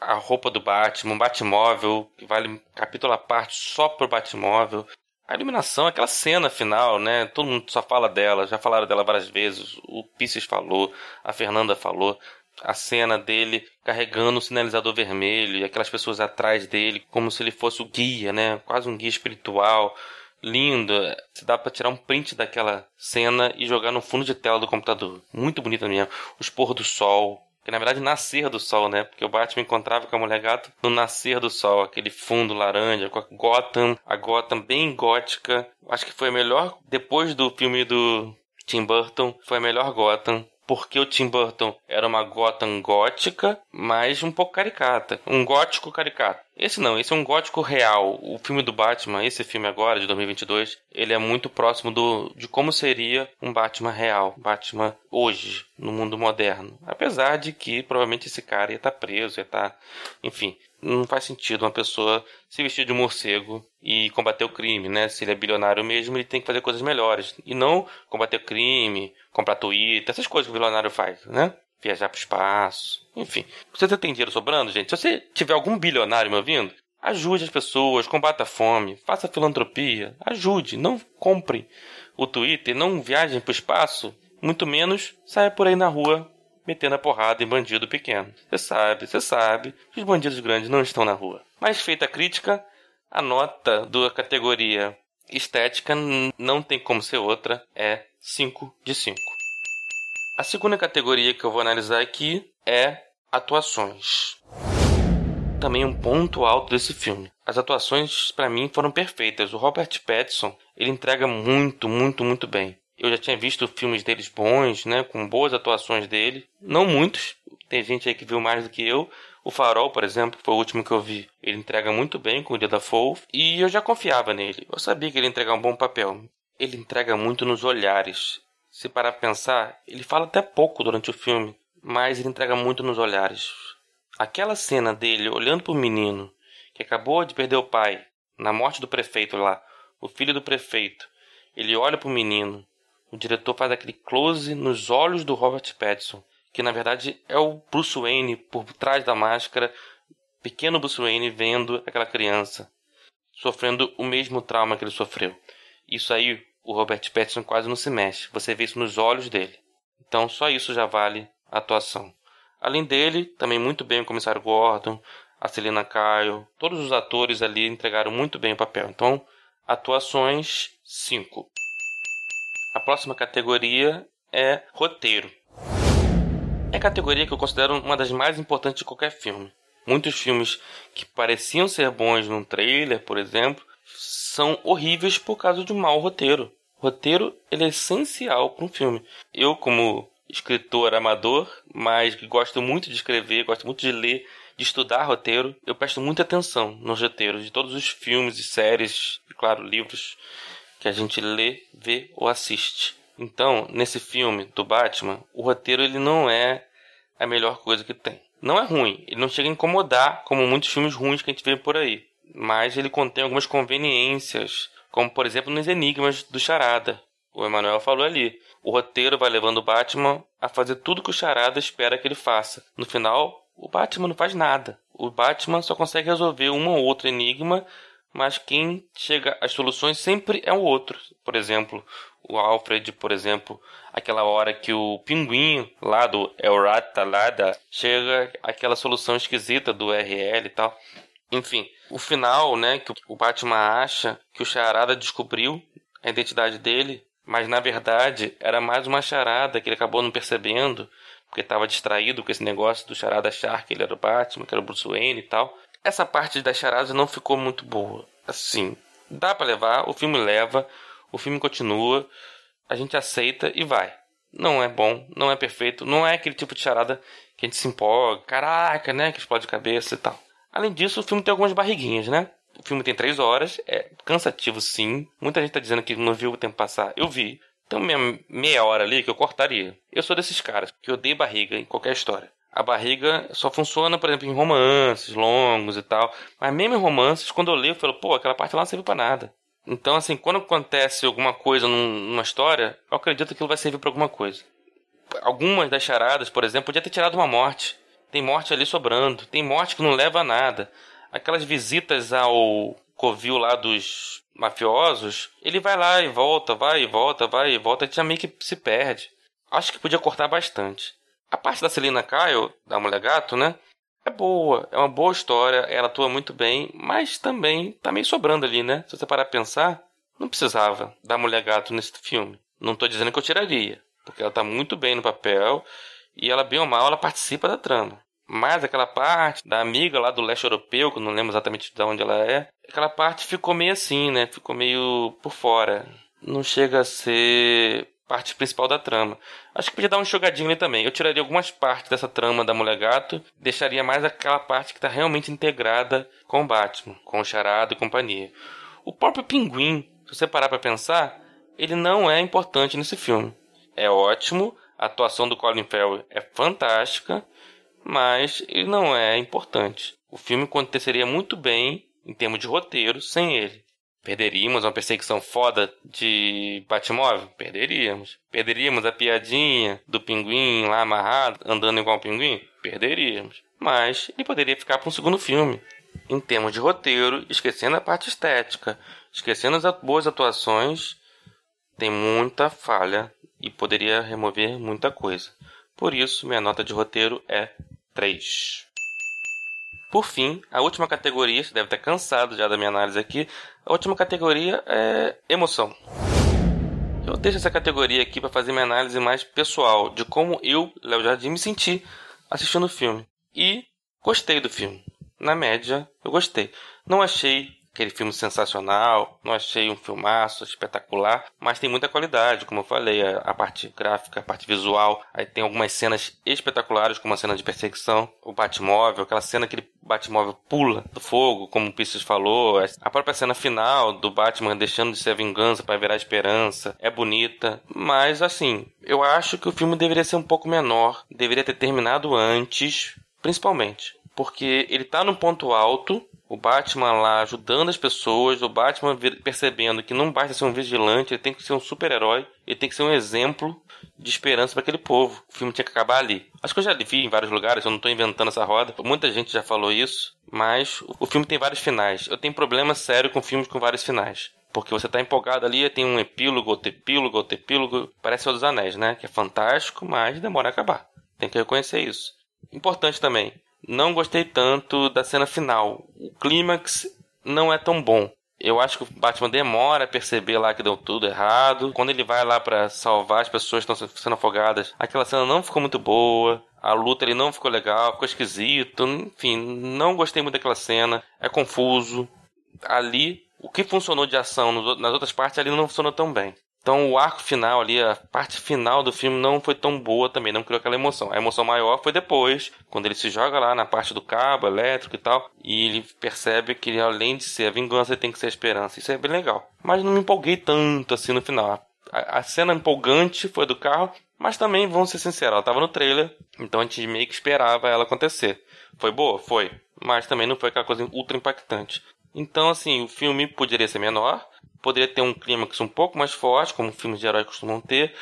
a roupa do Batman, o Batmóvel, que vale capítulo à parte só pro Batmóvel. A iluminação, aquela cena final, né? Todo mundo só fala dela, já falaram dela várias vezes. O Pisces falou, a Fernanda falou a cena dele carregando o sinalizador vermelho e aquelas pessoas atrás dele, como se ele fosse o guia, né? Quase um guia espiritual. Lindo. Se dá para tirar um print daquela cena e jogar no fundo de tela do computador. Muito bonito mesmo. Os pôr do sol. Que na verdade nascer do sol, né? Porque o Batman encontrava com a mulher gato no nascer do sol, aquele fundo laranja, com a Gotham, a Gotham bem gótica. Acho que foi a melhor, depois do filme do Tim Burton, foi a melhor Gotham porque o Tim Burton era uma Gotham gótica, mas um pouco caricata. Um gótico caricato. Esse não, esse é um gótico real. O filme do Batman, esse filme agora, de 2022, ele é muito próximo do, de como seria um Batman real. Batman hoje, no mundo moderno. Apesar de que provavelmente esse cara ia estar tá preso, ia estar. Tá, enfim, não faz sentido uma pessoa se vestir de morcego e combater o crime, né? Se ele é bilionário mesmo, ele tem que fazer coisas melhores. E não combater o crime, comprar Twitter, essas coisas que o bilionário faz, né? Viajar para o espaço, enfim. Você tem dinheiro sobrando, gente? Se você tiver algum bilionário me ouvindo, ajude as pessoas, combata a fome, faça filantropia, ajude, não compre o Twitter, não viajem para o espaço, muito menos saia por aí na rua metendo a porrada em bandido pequeno. Você sabe, você sabe os bandidos grandes não estão na rua. Mas feita a crítica, a nota da categoria estética não tem como ser outra, é 5 de 5. A segunda categoria que eu vou analisar aqui é atuações. Também um ponto alto desse filme. As atuações para mim foram perfeitas. O Robert Pattinson, ele entrega muito, muito, muito bem. Eu já tinha visto filmes deles bons, né, com boas atuações dele, não muitos. Tem gente aí que viu mais do que eu. O Farol, por exemplo, foi o último que eu vi. Ele entrega muito bem com o da Dafoe e eu já confiava nele. Eu sabia que ele ia entregar um bom papel. Ele entrega muito nos olhares. Se parar pra pensar, ele fala até pouco durante o filme, mas ele entrega muito nos olhares. Aquela cena dele olhando pro menino que acabou de perder o pai na morte do prefeito lá, o filho do prefeito. Ele olha pro menino. O diretor faz aquele close nos olhos do Robert Pattinson, que na verdade é o Bruce Wayne por trás da máscara, pequeno Bruce Wayne vendo aquela criança sofrendo o mesmo trauma que ele sofreu. Isso aí, o Robert Pattinson quase não se mexe. Você vê isso nos olhos dele. Então, só isso já vale a atuação. Além dele, também muito bem o comissário Gordon, a Selina Kyle, todos os atores ali entregaram muito bem o papel. Então, atuações 5. A próxima categoria é roteiro. É a categoria que eu considero uma das mais importantes de qualquer filme. Muitos filmes que pareciam ser bons num trailer, por exemplo, são horríveis por causa de um mau roteiro. O roteiro ele é essencial para um filme. Eu, como escritor amador, mas que gosto muito de escrever, gosto muito de ler, de estudar roteiro, eu presto muita atenção nos roteiros de todos os filmes e séries, e claro, livros que a gente lê, vê ou assiste. Então, nesse filme do Batman, o roteiro ele não é a melhor coisa que tem. Não é ruim, ele não chega a incomodar como muitos filmes ruins que a gente vê por aí, mas ele contém algumas conveniências, como por exemplo nos Enigmas do Charada. O Emanuel falou ali. O roteiro vai levando o Batman a fazer tudo que o Charada espera que ele faça. No final, o Batman não faz nada. O Batman só consegue resolver um ou outro enigma mas quem chega às soluções sempre é o outro. Por exemplo, o Alfred, por exemplo, aquela hora que o pinguim lá do Elrata Lada chega aquela solução esquisita do RL e tal. Enfim, o final, né, que o Batman acha que o Charada descobriu a identidade dele, mas na verdade era mais uma charada que ele acabou não percebendo, porque estava distraído com esse negócio do Charada achar que ele era o Batman, que era o Bruce Wayne e tal. Essa parte das charadas não ficou muito boa. Assim, dá para levar, o filme leva, o filme continua, a gente aceita e vai. Não é bom, não é perfeito, não é aquele tipo de charada que a gente se empolga, caraca, né, que explode cabeça e tal. Além disso, o filme tem algumas barriguinhas, né? O filme tem três horas, é cansativo sim. Muita gente tá dizendo que não viu o tempo passar. Eu vi. Então, meia, meia hora ali que eu cortaria. Eu sou desses caras que odeio barriga em qualquer história a barriga só funciona, por exemplo, em romances longos e tal. Mas mesmo em romances, quando eu leio, eu falo, pô, aquela parte lá não serviu pra nada. Então, assim, quando acontece alguma coisa numa história, eu acredito que aquilo vai servir para alguma coisa. Algumas das charadas, por exemplo, podia ter tirado uma morte. Tem morte ali sobrando. Tem morte que não leva a nada. Aquelas visitas ao covil lá dos mafiosos, ele vai lá e volta, vai e volta, vai e volta, a já meio que se perde. Acho que podia cortar bastante. A parte da Celina Kyle, da Mulher Gato, né? É boa, é uma boa história, ela atua muito bem, mas também tá meio sobrando ali, né? Se você parar pra pensar, não precisava da Mulher Gato nesse filme. Não tô dizendo que eu tiraria, porque ela tá muito bem no papel e ela, bem ou mal, ela participa da trama. Mas aquela parte da amiga lá do leste europeu, que eu não lembro exatamente de onde ela é, aquela parte ficou meio assim, né? Ficou meio por fora. Não chega a ser parte principal da trama. Acho que podia dar um jogadinho ali também. Eu tiraria algumas partes dessa trama da Mulher Gato, deixaria mais aquela parte que está realmente integrada com o Batman, com o Charada e companhia. O próprio Pinguim, se você parar para pensar, ele não é importante nesse filme. É ótimo, a atuação do Colin Farrell é fantástica, mas ele não é importante. O filme aconteceria muito bem em termos de roteiro sem ele. Perderíamos uma perseguição foda de Batmóvel? Perderíamos. Perderíamos a piadinha do pinguim lá amarrado, andando igual um pinguim? Perderíamos. Mas ele poderia ficar para um segundo filme. Em termos de roteiro, esquecendo a parte estética, esquecendo as boas atuações, tem muita falha e poderia remover muita coisa. Por isso, minha nota de roteiro é 3. Por fim, a última categoria, você deve estar cansado já da minha análise aqui, a última categoria é emoção. Eu deixo essa categoria aqui para fazer minha análise mais pessoal de como eu, Léo Jardim, me senti assistindo o filme. E gostei do filme. Na média, eu gostei. Não achei aquele filme sensacional, não achei um filmaço espetacular, mas tem muita qualidade, como eu falei, a, a, parte gráfica, a parte visual, aí tem algumas cenas espetaculares, como a cena de perseguição, o Batmóvel, aquela cena que ele Batmóvel pula do fogo, como o Pisces falou, a própria cena final do Batman deixando de ser a vingança para virar a esperança, é bonita, mas assim, eu acho que o filme deveria ser um pouco menor, deveria ter terminado antes, principalmente porque ele tá num ponto alto, o Batman lá ajudando as pessoas, o Batman percebendo que não basta ser um vigilante, ele tem que ser um super-herói, ele tem que ser um exemplo de esperança para aquele povo. O filme tinha que acabar ali. Acho que eu já vi em vários lugares, eu não estou inventando essa roda. Muita gente já falou isso, mas o filme tem vários finais. Eu tenho problema sério com filmes com vários finais. Porque você tá empolgado ali, tem um epílogo, outro epílogo, outro epílogo. Parece o dos Anéis, né? Que é fantástico, mas demora a acabar. Tem que reconhecer isso. Importante também, não gostei tanto da cena final. O clímax não é tão bom. Eu acho que o Batman demora a perceber lá que deu tudo errado. Quando ele vai lá para salvar as pessoas que estão sendo afogadas, aquela cena não ficou muito boa. A luta ele não ficou legal, ficou esquisito. Enfim, não gostei muito daquela cena. É confuso. Ali, o que funcionou de ação nas outras partes ali não funcionou tão bem. Então o arco final ali, a parte final do filme não foi tão boa também, não criou aquela emoção. A emoção maior foi depois, quando ele se joga lá na parte do cabo elétrico e tal, e ele percebe que além de ser a vingança, ele tem que ser a esperança. Isso é bem legal. Mas não me empolguei tanto assim no final. A, a cena empolgante foi do carro, mas também, vamos ser sinceros, ela estava no trailer, então a gente meio que esperava ela acontecer. Foi boa? Foi. Mas também não foi aquela coisa ultra impactante. Então, assim, o filme poderia ser menor, poderia ter um clímax um pouco mais forte, como filmes de herói costumam ter.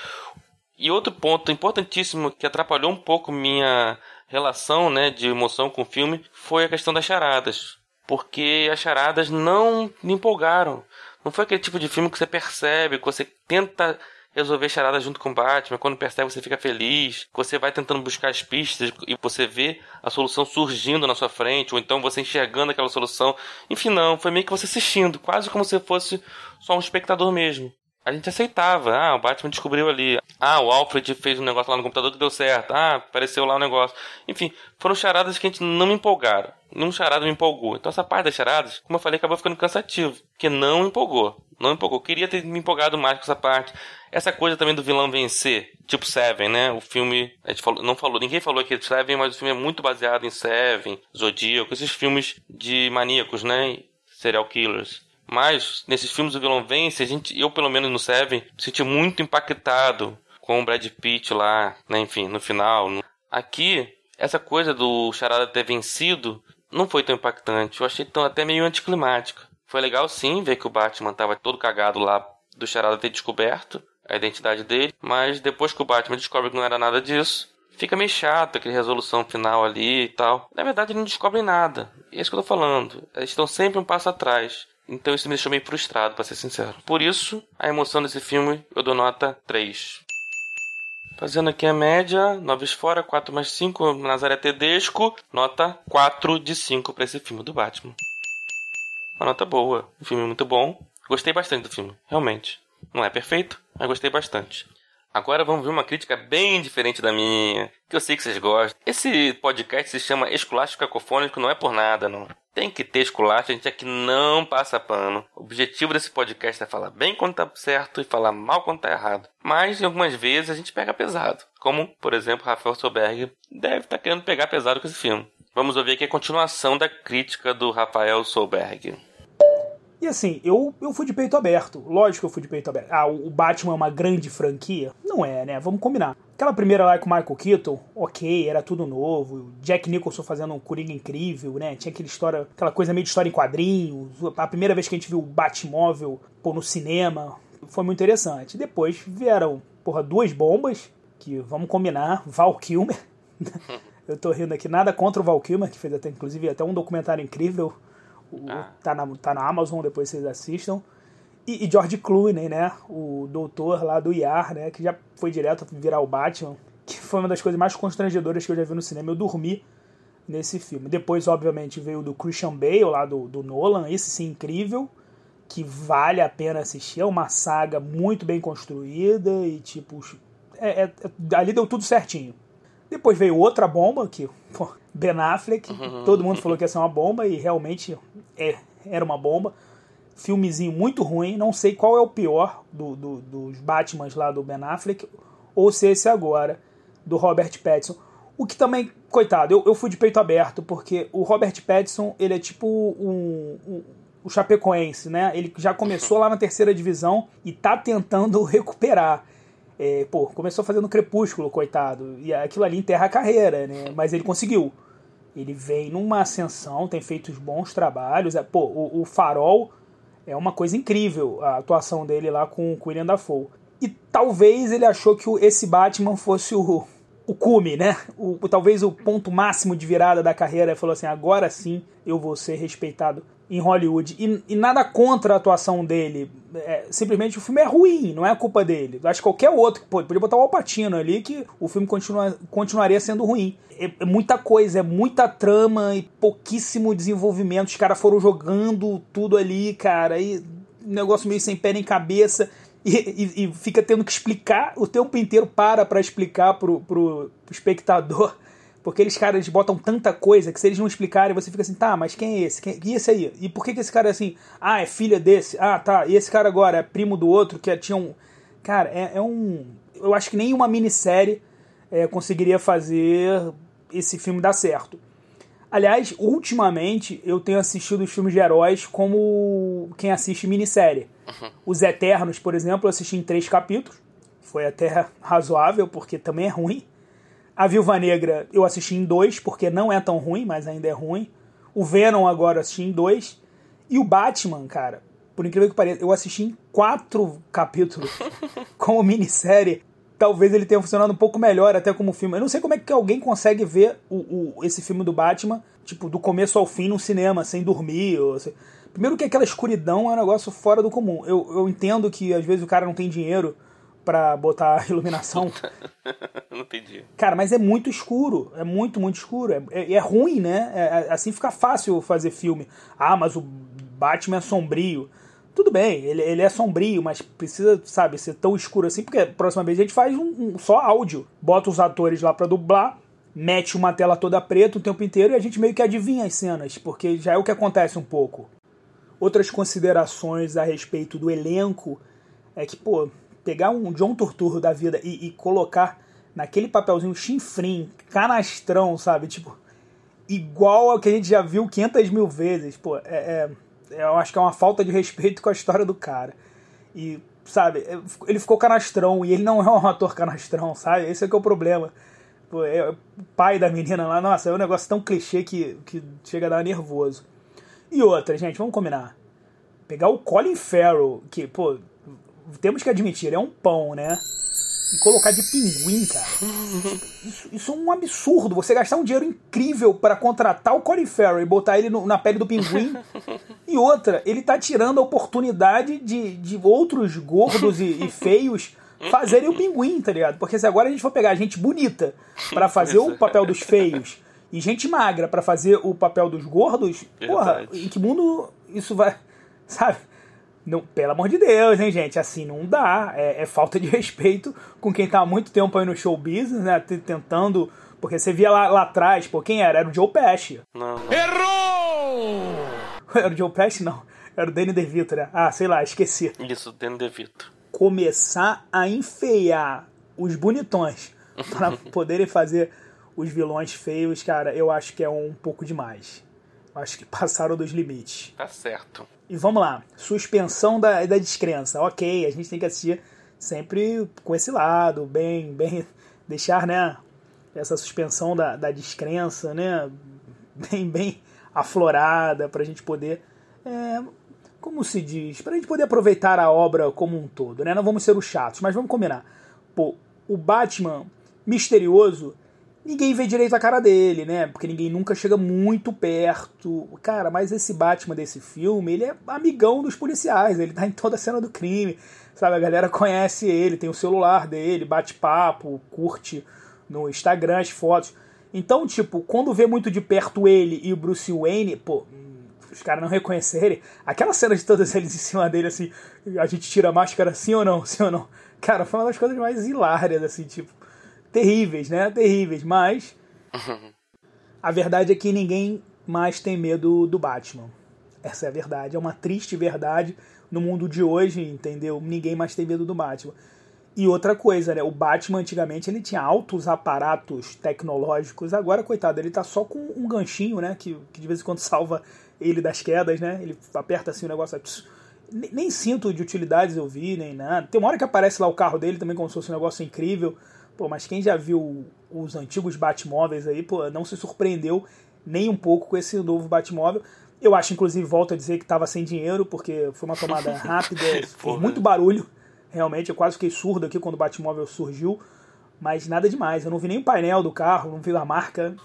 E outro ponto importantíssimo que atrapalhou um pouco minha relação né, de emoção com o filme foi a questão das charadas. Porque as charadas não me empolgaram. Não foi aquele tipo de filme que você percebe, que você tenta resolver charada junto com o Batman. Quando percebe, você fica feliz. Você vai tentando buscar as pistas e você vê a solução surgindo na sua frente, ou então você enxergando aquela solução. Enfim, não, foi meio que você assistindo, quase como se fosse só um espectador mesmo. A gente aceitava. Ah, o Batman descobriu ali. Ah, o Alfred fez um negócio lá no computador que deu certo. Ah, apareceu lá o um negócio. Enfim, foram charadas que a gente não me empolgaram. Nenhum charada me empolgou. Então essa parte das charadas, como eu falei, acabou ficando cansativo. Porque não empolgou. Não empolgou. Queria ter me empolgado mais com essa parte. Essa coisa também do vilão vencer, tipo Seven, né? O filme, a gente falou, não falou, ninguém falou aqui de Seven, mas o filme é muito baseado em Seven, Zodíaco, esses filmes de maníacos, né? Serial killers. Mas nesses filmes o vilão vence, a gente, eu pelo menos no Seven, me senti muito impactado com o Brad Pitt lá, né? Enfim, no final. Aqui, essa coisa do Charada ter vencido não foi tão impactante. Eu achei tão, até meio anticlimático. Foi legal sim ver que o Batman tava todo cagado lá do Charada ter descoberto a identidade dele, mas depois que o Batman descobre que não era nada disso, fica meio chato aquele resolução final ali e tal. Na verdade, eles não descobrem nada. É isso que eu tô falando. Eles estão sempre um passo atrás. Então isso me deixou meio frustrado, para ser sincero. Por isso, a emoção desse filme eu dou nota 3. Fazendo aqui a média, 9 fora, 4 mais 5, Nazaré Tedesco, nota 4 de 5 para esse filme do Batman. Uma nota boa, um filme muito bom. Gostei bastante do filme, realmente. Não é perfeito, mas gostei bastante. Agora vamos ver uma crítica bem diferente da minha, que eu sei que vocês gostam. Esse podcast se chama Esculacho Cacofônico, não é por nada, não. Tem que ter esculacho, a gente aqui não passa pano. O objetivo desse podcast é falar bem quando tá certo e falar mal quando tá errado. Mas, algumas vezes, a gente pega pesado. Como, por exemplo, Rafael Soberg deve estar tá querendo pegar pesado com esse filme. Vamos ouvir aqui a continuação da crítica do Rafael Solberg. E assim, eu, eu fui de peito aberto. Lógico que eu fui de peito aberto. Ah, o Batman é uma grande franquia? Não é, né? Vamos combinar. Aquela primeira lá com o Michael Keaton, ok, era tudo novo. Jack Nicholson fazendo um Coringa incrível, né? Tinha aquela história, aquela coisa meio de história em quadrinhos. A primeira vez que a gente viu o Batmóvel pô, no cinema foi muito interessante. Depois vieram, porra, duas bombas, que vamos combinar, Val Kilmer. eu tô rindo aqui, nada contra o Val Kilmer, que fez até, inclusive, até um documentário incrível ah. Tá, na, tá na Amazon, depois vocês assistam. E, e, George Clooney, né? O doutor lá do IAR, né? Que já foi direto virar o Batman. Que foi uma das coisas mais constrangedoras que eu já vi no cinema. Eu dormi nesse filme. Depois, obviamente, veio do Christian Bale, lá do, do Nolan. Esse sim, incrível. Que vale a pena assistir. É uma saga muito bem construída e, tipo... É, é, ali deu tudo certinho. Depois veio outra bomba, que pô, Ben Affleck, todo mundo falou que ia ser uma bomba e realmente é, era uma bomba. Filmezinho muito ruim, não sei qual é o pior do, do, dos Batmans lá do Ben Affleck, ou se esse agora, do Robert Pattinson. O que também, coitado, eu, eu fui de peito aberto, porque o Robert Pattinson, ele é tipo um, um o Chapecoense, né? Ele já começou lá na terceira divisão e tá tentando recuperar. É, pô, começou fazendo Crepúsculo, coitado, e aquilo ali enterra a carreira, né? Mas ele conseguiu. Ele vem numa ascensão, tem feito bons trabalhos. É, pô, o, o Farol é uma coisa incrível a atuação dele lá com o William Dafoe. E talvez ele achou que esse Batman fosse o, o cume, né? O, talvez o ponto máximo de virada da carreira. Ele falou assim: agora sim eu vou ser respeitado em Hollywood. E, e nada contra a atuação dele. É, simplesmente o filme é ruim, não é culpa dele. Acho que qualquer outro, pô, podia botar o Alpatino ali que o filme continua, continuaria sendo ruim. É, é, muita coisa, é muita trama e pouquíssimo desenvolvimento. Os caras foram jogando tudo ali, cara, e negócio meio sem pé nem cabeça. E, e, e, fica tendo que explicar o tempo inteiro para para explicar pro, pro espectador porque eles caras botam tanta coisa que se eles não explicarem, você fica assim, tá, mas quem é esse? Quem... E esse aí? E por que, que esse cara é assim? Ah, é filha desse? Ah, tá. E esse cara agora é primo do outro que tinha um. Cara, é, é um. Eu acho que nenhuma minissérie é, conseguiria fazer esse filme dar certo. Aliás, ultimamente eu tenho assistido os filmes de heróis como quem assiste minissérie. Uhum. Os Eternos, por exemplo, eu assisti em três capítulos. Foi até razoável, porque também é ruim. A Viúva Negra eu assisti em dois, porque não é tão ruim, mas ainda é ruim. O Venom agora eu assisti em dois. E o Batman, cara, por incrível que pareça, eu assisti em quatro capítulos como minissérie. Talvez ele tenha funcionado um pouco melhor até como filme. Eu não sei como é que alguém consegue ver o, o esse filme do Batman, tipo, do começo ao fim no cinema, sem dormir. Ou. Primeiro que aquela escuridão é um negócio fora do comum. Eu, eu entendo que às vezes o cara não tem dinheiro para botar iluminação. não entendi. Cara, mas é muito escuro. É muito, muito escuro. É, é, é ruim, né? É, é, assim fica fácil fazer filme. Ah, mas o Batman é sombrio. Tudo bem, ele, ele é sombrio, mas precisa, sabe, ser tão escuro assim, porque a próxima vez a gente faz um, um só áudio. Bota os atores lá para dublar, mete uma tela toda preta o tempo inteiro e a gente meio que adivinha as cenas, porque já é o que acontece um pouco. Outras considerações a respeito do elenco é que, pô, pegar um John Turturro da vida e, e colocar naquele papelzinho chinfrim, canastrão, sabe? Tipo, igual ao que a gente já viu 500 mil vezes. Pô, é, é, eu acho que é uma falta de respeito com a história do cara. E, sabe, é, ele ficou canastrão e ele não é um ator canastrão, sabe? Esse é que é o problema. Pô, é, pai da menina lá, nossa, é um negócio tão clichê que, que chega a dar nervoso. E outra, gente, vamos combinar. Pegar o Colin Farrell, que, pô, temos que admitir, é um pão, né? E colocar de pinguim, cara. Isso, isso é um absurdo. Você gastar um dinheiro incrível para contratar o Colin Farrell e botar ele no, na pele do pinguim. E outra, ele tá tirando a oportunidade de, de outros gordos e, e feios fazerem o pinguim, tá ligado? Porque se agora a gente for pegar gente bonita para fazer o papel dos feios e gente magra para fazer o papel dos gordos, Verdade. porra, em que mundo isso vai. Sabe? Não, pelo amor de Deus, hein, gente? Assim não dá. É, é, falta de respeito com quem tá há muito tempo aí no show business, né? Tentando. Porque você via lá, lá atrás, pô, quem era? Era o Joe Pesci. Não, não. Errou! Era o Joe Pesci? Não. Era o Danny DeVito, né? Ah, sei lá, esqueci. Isso, Danny DeVito. Começar a enfeiar os bonitões para poderem fazer os vilões feios, cara, eu acho que é um pouco demais. Acho que passaram dos limites. Tá certo. E vamos lá. Suspensão da, da descrença. Ok, a gente tem que assistir sempre com esse lado, bem, bem. Deixar, né? Essa suspensão da, da descrença, né? Bem, bem aflorada pra gente poder. É, como se diz? Pra gente poder aproveitar a obra como um todo, né? Não vamos ser os chatos, mas vamos combinar. Pô, o Batman misterioso ninguém vê direito a cara dele, né? Porque ninguém nunca chega muito perto. Cara, mas esse Batman desse filme, ele é amigão dos policiais, ele tá em toda a cena do crime, sabe? A galera conhece ele, tem o celular dele, bate papo, curte no Instagram as fotos. Então, tipo, quando vê muito de perto ele e o Bruce Wayne, pô, os caras não reconhecerem, aquela cena de todos eles em cima dele, assim, a gente tira a máscara sim ou não, sim ou não. Cara, foi uma das coisas mais hilárias, assim, tipo, terríveis, né? Terríveis, mas a verdade é que ninguém mais tem medo do Batman. Essa é a verdade, é uma triste verdade no mundo de hoje, entendeu? Ninguém mais tem medo do Batman. E outra coisa, né? O Batman antigamente ele tinha altos aparatos tecnológicos, agora, coitado, ele tá só com um ganchinho, né? Que, que de vez em quando salva ele das quedas, né? Ele aperta assim o negócio. Nem, nem cinto de utilidades eu vi, nem nada. Tem uma hora que aparece lá o carro dele também, como se fosse um negócio incrível. Pô, mas quem já viu os antigos Batmóveis aí, pô, não se surpreendeu nem um pouco com esse novo Batmóvel. Eu acho, inclusive, volto a dizer que estava sem dinheiro, porque foi uma tomada rápida, fez muito barulho. Realmente, eu quase fiquei surdo aqui quando o Batmóvel surgiu. Mas nada demais. Eu não vi nem o painel do carro, não vi a marca.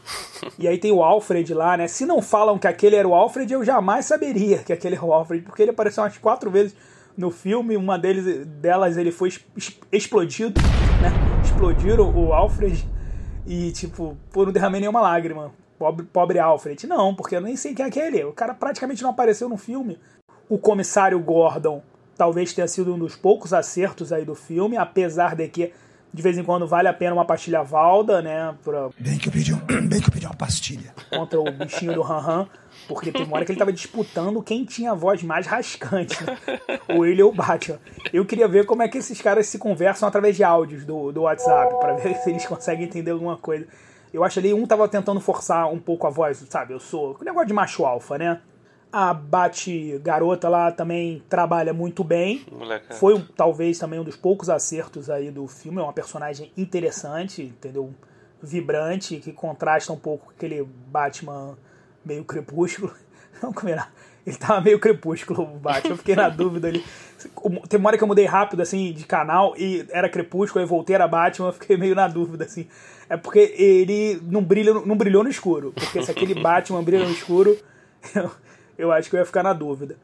E aí tem o Alfred lá, né? Se não falam que aquele era o Alfred, eu jamais saberia que aquele era o Alfred, porque ele apareceu umas quatro vezes no filme. Uma deles, delas ele foi explodido, né? Explodiram o Alfred. E, tipo, pô, não derramei nenhuma lágrima. Pobre, pobre Alfred. Não, porque eu nem sei quem é aquele. O cara praticamente não apareceu no filme. O comissário Gordon talvez tenha sido um dos poucos acertos aí do filme, apesar de que de vez em quando vale a pena uma pastilha Valda, né? Pra... Bem, que eu pedi um, bem que eu pedi uma pastilha. Contra o bichinho do Han Han. Porque tem uma hora que ele tava disputando quem tinha a voz mais rascante. Né? ou ele ou o Batman. Eu queria ver como é que esses caras se conversam através de áudios do, do WhatsApp, para ver se eles conseguem entender alguma coisa. Eu acho ali um tava tentando forçar um pouco a voz, sabe? Eu sou. O negócio de macho alfa, né? A Bate Garota lá também trabalha muito bem. Moleca. Foi talvez também um dos poucos acertos aí do filme. É uma personagem interessante, entendeu? Vibrante, que contrasta um pouco com aquele Batman meio crepúsculo. Não combinar. Ele tava meio crepúsculo, o Batman. Eu fiquei na dúvida ali. Tem uma hora que eu mudei rápido, assim, de canal e era crepúsculo, aí voltei, era Batman. Eu fiquei meio na dúvida, assim. É porque ele não, brilha, não brilhou no escuro. Porque se aquele Batman brilha no escuro. Eu, eu acho que eu ia ficar na dúvida.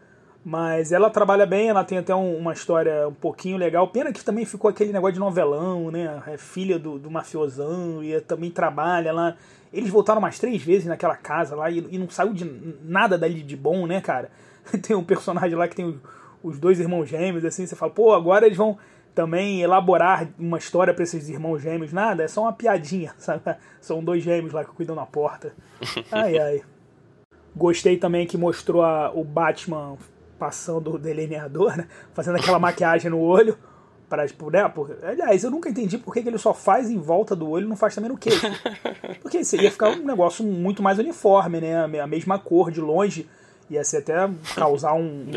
Mas ela trabalha bem, ela tem até um, uma história um pouquinho legal. Pena que também ficou aquele negócio de novelão, né? É filha do, do mafiosão e também trabalha lá. Eles voltaram umas três vezes naquela casa lá e, e não saiu de nada dali de bom, né, cara? Tem um personagem lá que tem os, os dois irmãos gêmeos, assim, você fala, pô, agora eles vão também elaborar uma história para esses irmãos gêmeos. Nada, é só uma piadinha, sabe? São dois gêmeos lá que cuidam na porta. Ai, ai. Gostei também que mostrou a, o Batman passando o delineador, né? Fazendo aquela maquiagem no olho. Pra, tipo, né? Por, aliás, eu nunca entendi por que, que ele só faz em volta do olho e não faz também no queixo. Porque isso ia ficar um negócio muito mais uniforme, né? A mesma cor de longe. Ia ser até causar um,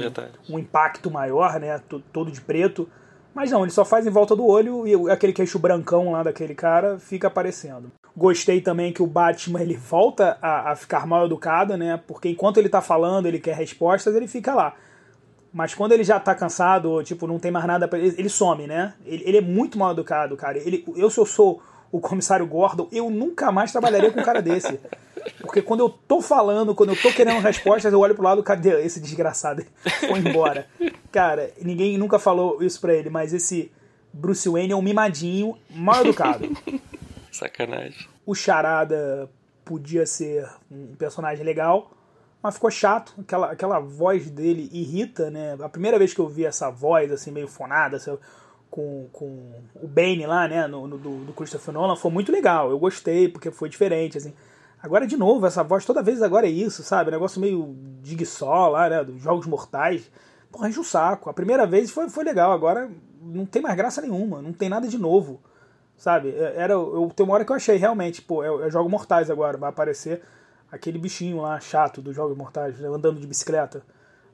um, um impacto maior, né? Todo de preto. Mas não, ele só faz em volta do olho e aquele queixo brancão lá daquele cara fica aparecendo. Gostei também que o Batman ele volta a, a ficar mal educado, né? Porque enquanto ele tá falando, ele quer respostas, ele fica lá. Mas quando ele já tá cansado, tipo, não tem mais nada para ele, ele some, né? Ele, ele, é muito mal educado, cara. Ele, eu, se eu sou o comissário Gordon, eu nunca mais trabalharia com um cara desse. Porque quando eu tô falando, quando eu tô querendo respostas, eu olho pro lado, cadê esse desgraçado? Foi embora. Cara, ninguém nunca falou isso pra ele, mas esse Bruce Wayne é um mimadinho mal educado. Sacanagem. O Charada podia ser um personagem legal, mas ficou chato. Aquela, aquela voz dele irrita, né? A primeira vez que eu vi essa voz, assim, meio fonada, assim, com, com o Bane lá, né, no, no, do, do Christopher Nolan, foi muito legal. Eu gostei, porque foi diferente, assim. Agora, de novo, essa voz toda vez agora é isso, sabe? negócio meio Jigsaw lá, né? Dos Jogos Mortais. Porra, enche o saco. A primeira vez foi, foi legal, agora não tem mais graça nenhuma, não tem nada de novo. Sabe? É, era, eu, tem uma hora que eu achei realmente, pô, é, é Jogos Mortais agora, vai aparecer aquele bichinho lá chato dos Jogos Mortais, né, andando de bicicleta.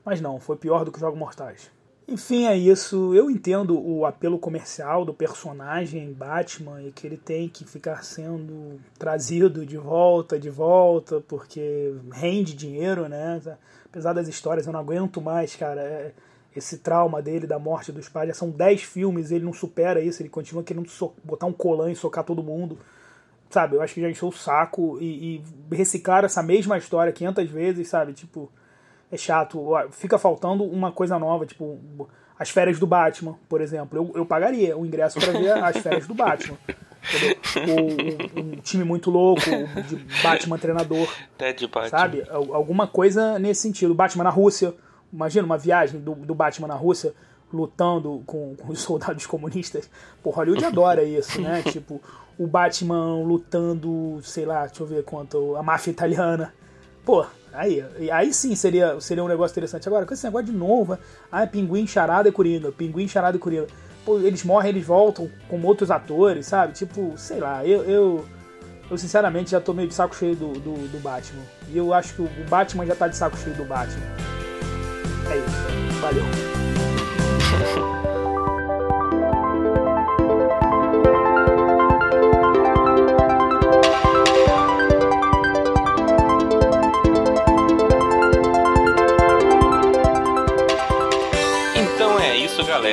Mas não, foi pior do que Jogos Mortais. Enfim, é isso. Eu entendo o apelo comercial do personagem Batman e que ele tem que ficar sendo trazido de volta, de volta, porque rende dinheiro, né? Apesar das histórias, eu não aguento mais, cara. É, esse trauma dele da morte dos pais. Já são 10 filmes, ele não supera isso, ele continua querendo botar um colã e socar todo mundo. Sabe, eu acho que já encheu o saco e, e reciclar essa mesma história 500 vezes, sabe? Tipo, é chato. Fica faltando uma coisa nova, tipo, as férias do Batman, por exemplo. Eu, eu pagaria o ingresso para ver as férias do Batman. O, um time muito louco, de Batman treinador. Ted Batman. Sabe? Alguma coisa nesse sentido. Batman na Rússia. Imagina uma viagem do, do Batman na Rússia lutando com, com os soldados comunistas. Pô, Hollywood adora isso, né? tipo, o Batman lutando, sei lá, deixa eu ver quanto, a máfia italiana. Pô, Aí, aí sim seria, seria um negócio interessante. Agora, com esse negócio de novo, ah, pinguim, charada e coringa, pinguim, charada e coringa. Pô, eles morrem, eles voltam com outros atores, sabe? Tipo, sei lá, eu, eu, eu sinceramente já tô meio de saco cheio do, do, do Batman. E eu acho que o Batman já tá de saco cheio do Batman. É isso. Valeu.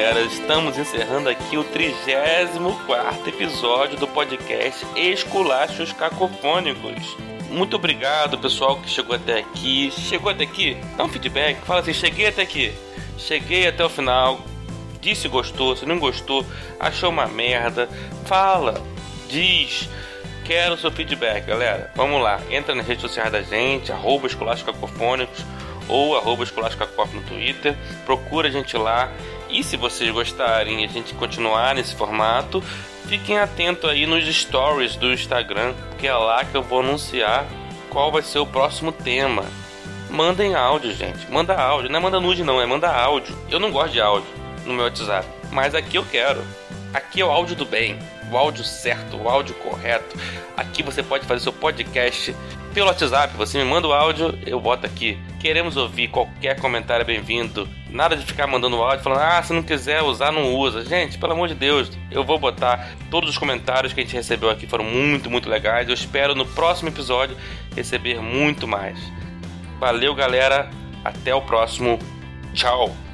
Galera. Estamos encerrando aqui o 34 episódio do podcast Esculachos Cacofônicos. Muito obrigado, pessoal, que chegou até aqui. Chegou até aqui? Dá um feedback. Fala assim: cheguei até aqui. Cheguei até o final. Disse se gostou, se não gostou, achou uma merda. Fala, diz. Quero seu feedback, galera. Vamos lá. Entra nas redes sociais da gente, arroba Cacofônicos ou arroba no Twitter. Procura a gente lá. E se vocês gostarem a gente continuar nesse formato, fiquem atentos aí nos stories do Instagram, que é lá que eu vou anunciar qual vai ser o próximo tema. Mandem áudio, gente. Manda áudio. Não é manda nude, não. É manda áudio. Eu não gosto de áudio no meu WhatsApp. Mas aqui eu quero. Aqui é o áudio do bem. O áudio certo, o áudio correto. Aqui você pode fazer seu podcast pelo WhatsApp. Você me manda o áudio, eu boto aqui. Queremos ouvir qualquer comentário bem-vindo. Nada de ficar mandando áudio falando, ah, se não quiser usar, não usa. Gente, pelo amor de Deus, eu vou botar todos os comentários que a gente recebeu aqui foram muito, muito legais. Eu espero no próximo episódio receber muito mais. Valeu, galera. Até o próximo. Tchau.